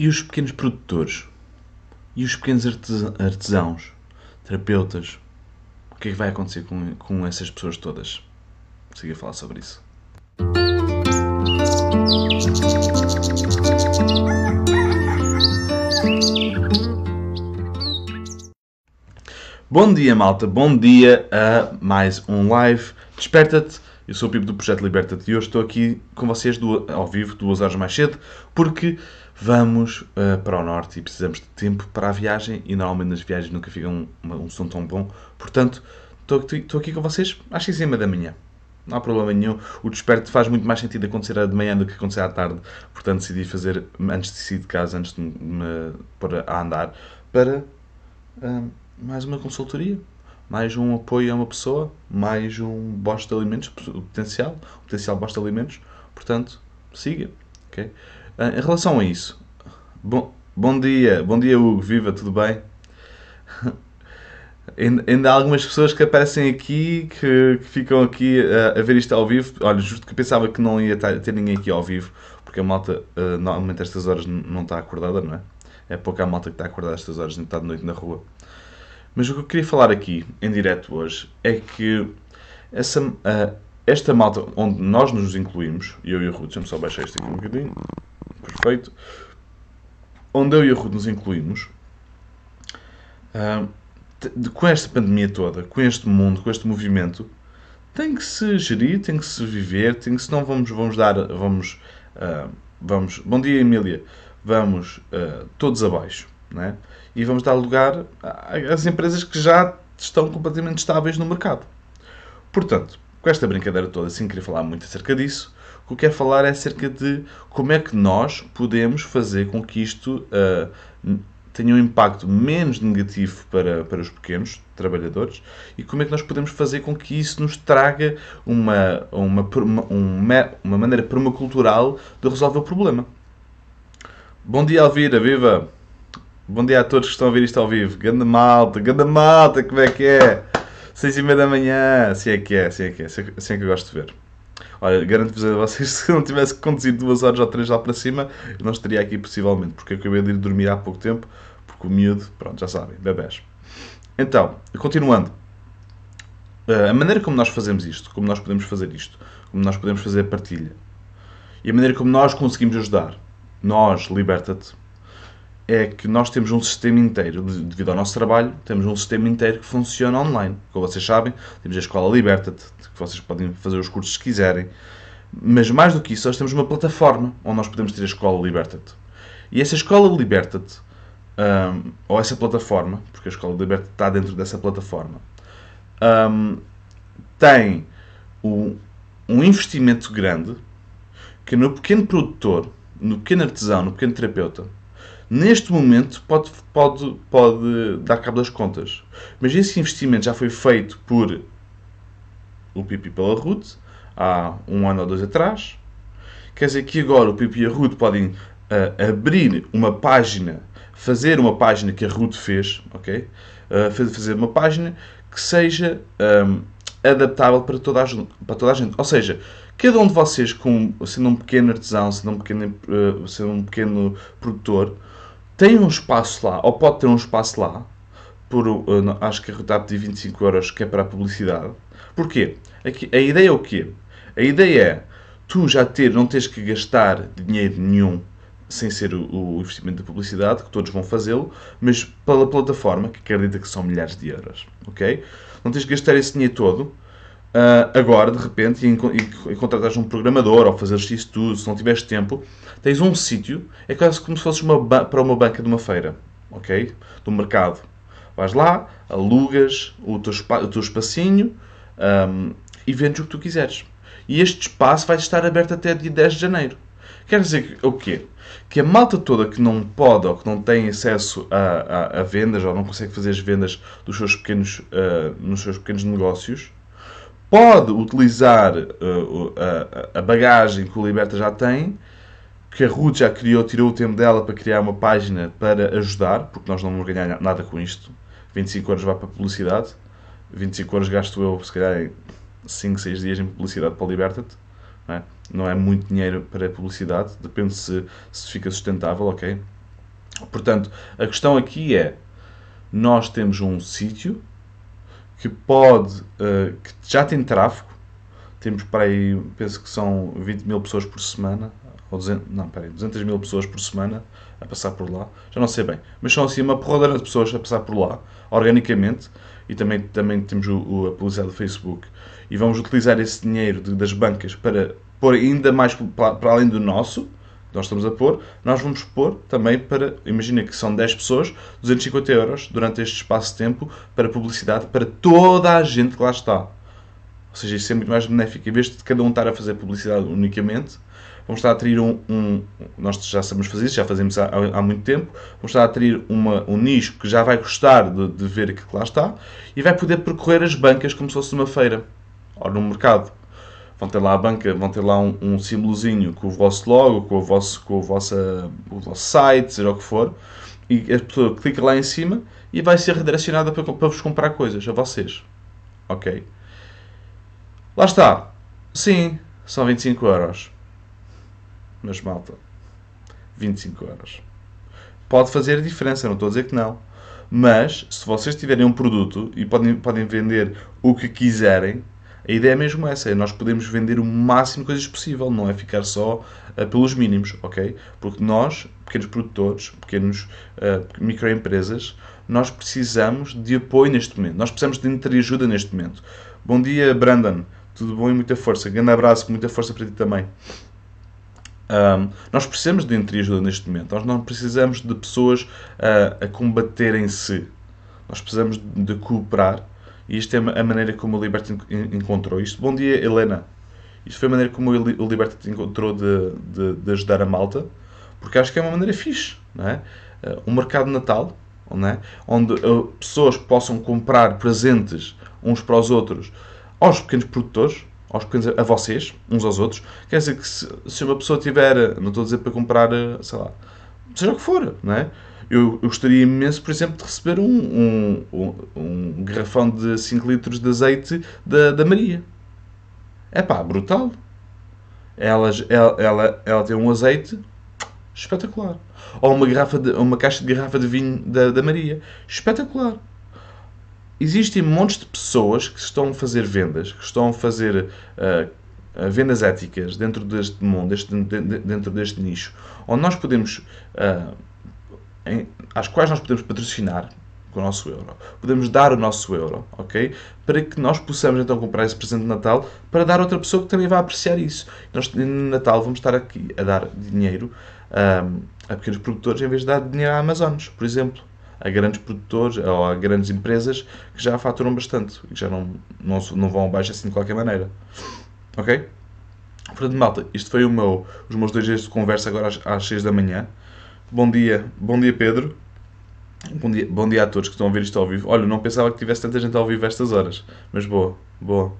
E os pequenos produtores? E os pequenos artesãos? Terapeutas? O que é que vai acontecer com, com essas pessoas todas? A falar sobre isso. Bom dia, malta. Bom dia a mais um live. Desperta-te. Eu sou o Pipo do Projeto Liberta-te e hoje estou aqui com vocês ao vivo, duas horas mais cedo, porque vamos uh, para o norte e precisamos de tempo para a viagem e normalmente nas viagens nunca fica um, um som tão bom. Portanto, estou, aqui- com vocês às 6 da manhã. Não há problema nenhum. O desperto faz muito mais sentido acontecer de manhã do que acontecer à tarde. Portanto, decidi fazer antes de sair de casa, antes de me pôr a andar, para Hum, mais uma consultoria, mais um apoio a uma pessoa, mais um bosta de alimentos, potencial, potencial bosta de alimentos. Portanto, siga. ok? Ah, em relação a isso, bom, bom dia, bom dia Hugo, viva, tudo bem? Ainda há algumas pessoas que aparecem aqui, que, que ficam aqui ah, a ver isto ao vivo. Olha, justo que pensava que não ia ter ninguém aqui ao vivo, porque a malta ah, normalmente estas horas não está acordada, não é? É pouca a malta que está acordada a estas horas, nem está de noite na rua. Mas o que eu queria falar aqui, em direto hoje, é que essa, ah, esta malta onde nós nos incluímos, eu e o Ruth, deixa-me só baixar isto aqui um bocadinho, perfeito, onde eu e o Ruth nos incluímos, de- com esta pandemia toda, com este mundo, com este movimento, tem que se gerir, tem que se viver, tem que, senão vamos, vamos dar, vamos, ah, vamos, bom dia Emília, vamos ah, todos abaixo, né? E vamos dar lugar a- às empresas que já estão completamente estáveis no mercado. Portanto, com esta brincadeira toda, sem querer falar muito acerca disso, que eu quero falar é acerca de como é que nós podemos fazer com que isto n- tenha um impacto menos negativo para, para os pequenos trabalhadores e como é que nós podemos fazer com que isso nos traga uma, uma, uma, uma maneira permacultural de resolver o problema. Bom dia, Alvira, viva! Bom dia a todos que estão a ver isto ao vivo. Ganda malta, ganda malta, como é que é? Seis e meia da manhã, assim é que é, assim é que é, assim é que eu gosto de ver. Olha, garanto-vos a vocês que se eu não tivesse conduzido duas horas ou três lá para cima, eu não estaria aqui possivelmente, porque acabei de ir dormir há pouco tempo, porque o miúdo, pronto, já sabem, bebés. Então, continuando. Eh, A maneira como nós fazemos isto, como nós podemos fazer isto, como nós podemos fazer partilha, e a maneira como nós conseguimos ajudar, nós, liberta-te, é que nós temos um sistema inteiro, de- devido ao nosso trabalho, temos um sistema inteiro que funciona online. Como vocês sabem, temos a Escola Liberta-te, que vocês podem fazer os cursos que quiserem. Mas mais do que isso, nós temos uma plataforma onde nós podemos ter a Escola Liberta-te. E essa Escola Liberta-te, hum, ou essa plataforma, porque a Escola Liberta-te está dentro dessa plataforma, hum, tem um, um investimento grande que no pequeno produtor, no pequeno artesão, no pequeno terapeuta, neste momento pode, pode, pode dar cabo das contas. Mas esse investimento já foi feito por o Pipi pela Ruth há um ano ou dois atrás. Quer dizer que agora o Pipi e a Ruth podem ah, abrir uma página, fazer uma página que a Ruth fez, ok? Faz- fazer uma página que seja ahm, adaptável para toda, a, para toda a gente. Ou seja, cada um de vocês, com, sendo um pequeno artesão, sendo um pequeno, ah, sendo um pequeno produtor, tem um espaço lá, ou pode ter um espaço lá, por, uh, acho que a está a pedir 25 euros, que é para a publicidade. Porquê? Aqui, a ideia é o quê? A ideia é tu já ter, não teres que gastar dinheiro nenhum sem ser o, o investimento da publicidade, que todos vão fazê-lo, mas pela plataforma, que acredita que são milhares de euros, ok? Não tens que gastar esse dinheiro todo, ah, agora, de repente, e, e, contratares um programador ou fazeres isso tudo, se não tiveres tempo, tens um sítio, é quase como se fosse uma para uma banca de uma feira, ok? Do mercado. Vais lá, alugas o teu, o teu espacinho ahm, e vendes o que tu quiseres. E este espaço vai estar aberto até dia 10 de janeiro. Quer dizer o quê? Que a malta toda que não pode ou que não tem acesso a, a- a vendas ou não consegue fazer as vendas dos seus pequenos, ah, nos seus pequenos negócios pode utilizar o- a, a bagagem que o Liberta já tem, que a Ruth já criou, tirou o tempo dela para criar uma página para ajudar, porque nós não vamos ganhar nada com isto. 25 euros vai para publicidade, 25 euros gasto eu, se calhar, em 5, 6 dias em publicidade para o Liberta-te. Não é? não é muito dinheiro para publicidade, depende se, se fica sustentável, ok? Portanto, a questão aqui é: nós temos um sítio que pode, uh, que já tem tráfego, temos para aí, penso que são 20 mil pessoas por semana, ou 200, não, peraí, 200 mil pessoas por semana a passar por lá, já não sei bem, mas são assim uma porrada de pessoas a passar por lá, organicamente, e também, também temos o, o, a publicidade do Facebook, e vamos utilizar esse dinheiro de, das bancas para pôr ainda mais para, além do nosso, nós estamos a pôr, nós vamos pôr também para, imagina que são 10 pessoas, 250 euros durante este espaço de tempo para publicidade para toda a gente que lá está. Ou seja, isso é muito mais benéfico. Em vez de cada um estar a fazer publicidade unicamente, vamos estar a atrair um, um, nós já sabemos fazer isso, já fazemos há, há muito tempo, vamos estar a atrair uma, um nicho que já vai gostar de, de ver que lá está e vai poder percorrer as bancas como se fosse numa feira ou num mercado. Vão ter lá a banca, vão ter lá um, um símbolozinho com o vosso logo, com o vosso, com o vosso, o vosso site, seja o que for, e a pessoa clica lá em cima e vai ser redirecionada para, para vos comprar coisas, a vocês. Ok? Lá está. Sim, são 25 euros. Mas malta, 25 euros. Pode fazer diferença, não estou a dizer que não. Mas, se vocês tiverem um produto e podem, podem vender o que quiserem, a ideia é mesmo essa, é nós podemos vender o máximo de coisas possível, não é ficar só uh, pelos mínimos, ok? Porque nós, pequenos produtores, pequenos uh, microempresas, nós precisamos de apoio neste momento, nós precisamos de ajuda neste momento. Bom dia, Brandon. Tudo bom e muita força. Grande abraço, muita força para ti também. Um, nós precisamos de ajuda neste momento. Nós não precisamos de pessoas uh, a combaterem-se. Nós precisamos de cooperar. E isto é a maneira como o Liberty encontrou isto. Bom dia, Helena. Isto foi a maneira como o Liberty encontrou de, de, de, ajudar a malta. Porque acho que é uma maneira fixe. Não é? Uh, um mercado de Natal não é? onde uh, pessoas possam comprar presentes uns para os outros aos pequenos produtores, aos pequenos, a vocês, uns aos outros. Quer dizer que se, se uma pessoa tiver, não estou a dizer para comprar, eh, sei lá, seja o que for, não é? Eu, eu gostaria imenso, por exemplo, de receber um, um, um, um garrafão de 5 litros de azeite da, da Maria. É pá, brutal. Ela, ela, ela, ela tem um azeite espetacular. Ou uma, garrafa de, uma caixa de garrafa de vinho da, da Maria. Espetacular existem montes de pessoas que estão a fazer vendas, que estão a fazer uh, vendas éticas dentro deste mundo, deste, dentro deste nicho, onde nós podemos, uh, em, às quais nós podemos patrocinar com o nosso euro. Podemos dar o nosso euro, ok? Para que nós possamos então comprar esse presente de Natal para dar a outra pessoa que também vai apreciar isso. Nós no Natal vamos estar aqui a dar dinheiro um, a pequenos produtores em vez de dar dinheiro a Amazonas, por exemplo a grandes produtores ou a grandes empresas que já faturam bastante e que já não, não, não vão abaixo assim de qualquer maneira. Ok? Portanto, malta, isto foi o meu, os meus dois dias de conversa agora às, às 6 da manhã. Bom dia, bom dia Pedro. Bom dia, bom dia a todos que estão a ver isto ao vivo. Olha, não pensava que tivesse tanta gente ao vivo estas horas, mas boa, boa.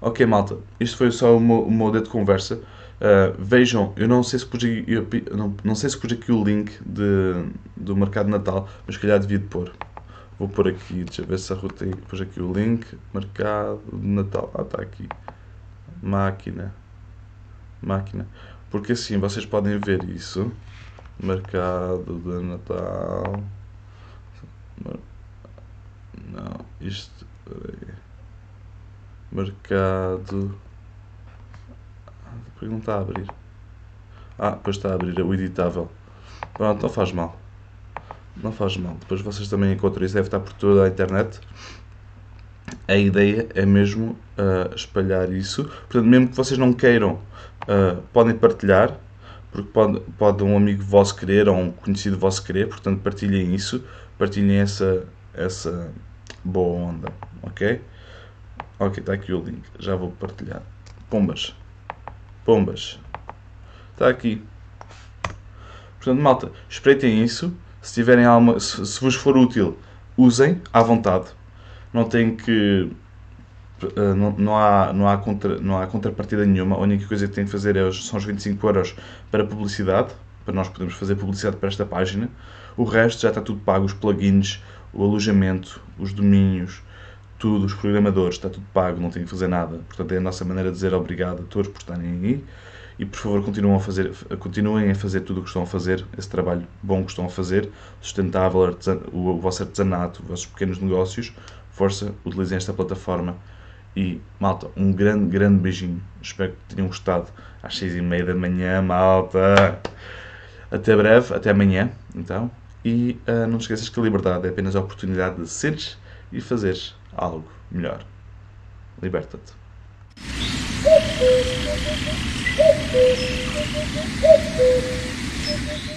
Ok, malta, isto foi só o meu, o meu de conversa. Uh, vejam, eu não sei se pus aqui, eu, não, não sei se pus aqui o link de, do Mercado Natal, mas calhar devia de pôr. Vou pôr aqui, deixa eu ver se a ruta pus aqui o link, Mercado Natal. Ah, está aqui. Máquina. Máquina. Porque assim vocês podem ver isso. Mercado de Natal. Não, isto. Mercado porque não está a abrir? Ah, pois está a abrir, é o editável. Pronto, não faz mal. Não faz mal. Depois vocês também encontram isso, deve estar por toda a internet. A ideia é mesmo uh, espalhar isso. Portanto, mesmo que vocês não queiram, uh, podem partilhar, porque pode, pode um amigo vosso querer ou um conhecido vosso querer, portanto, partilhem isso, partilhem essa, essa boa onda, ok? Ok, está aqui o link, já vou partilhar. Pombas. Pombas. Está aqui. Portanto, malta, espreitem isso. Se tiverem alguma, se, se vos for útil, usem à vontade. Não tem que não, não, há, não, há contra, não há contrapartida nenhuma. A única coisa que tem que fazer é os, são os 25 euros para publicidade, para nós podermos fazer publicidade para esta página. O resto já está tudo pago: os plugins, o alojamento, os domínios, tudo, os programadores, está tudo pago, não tem que fazer nada. Portanto, é a nossa maneira de dizer obrigado a todos por estarem aí. e por favor continuem a fazer, continuem a fazer tudo o que estão a fazer, esse trabalho bom que estão a fazer, sustentável, o vosso artesanato, os vossos pequenos negócios, força, utilizem esta plataforma e, malta, um grande, grande beijinho. Espero que tenham gostado às seis e meia da manhã, malta. Até breve, até amanhã, então. E uh, não te esqueças que a liberdade é apenas a oportunidade de seres e fazeres algo melhor. Liberta-te.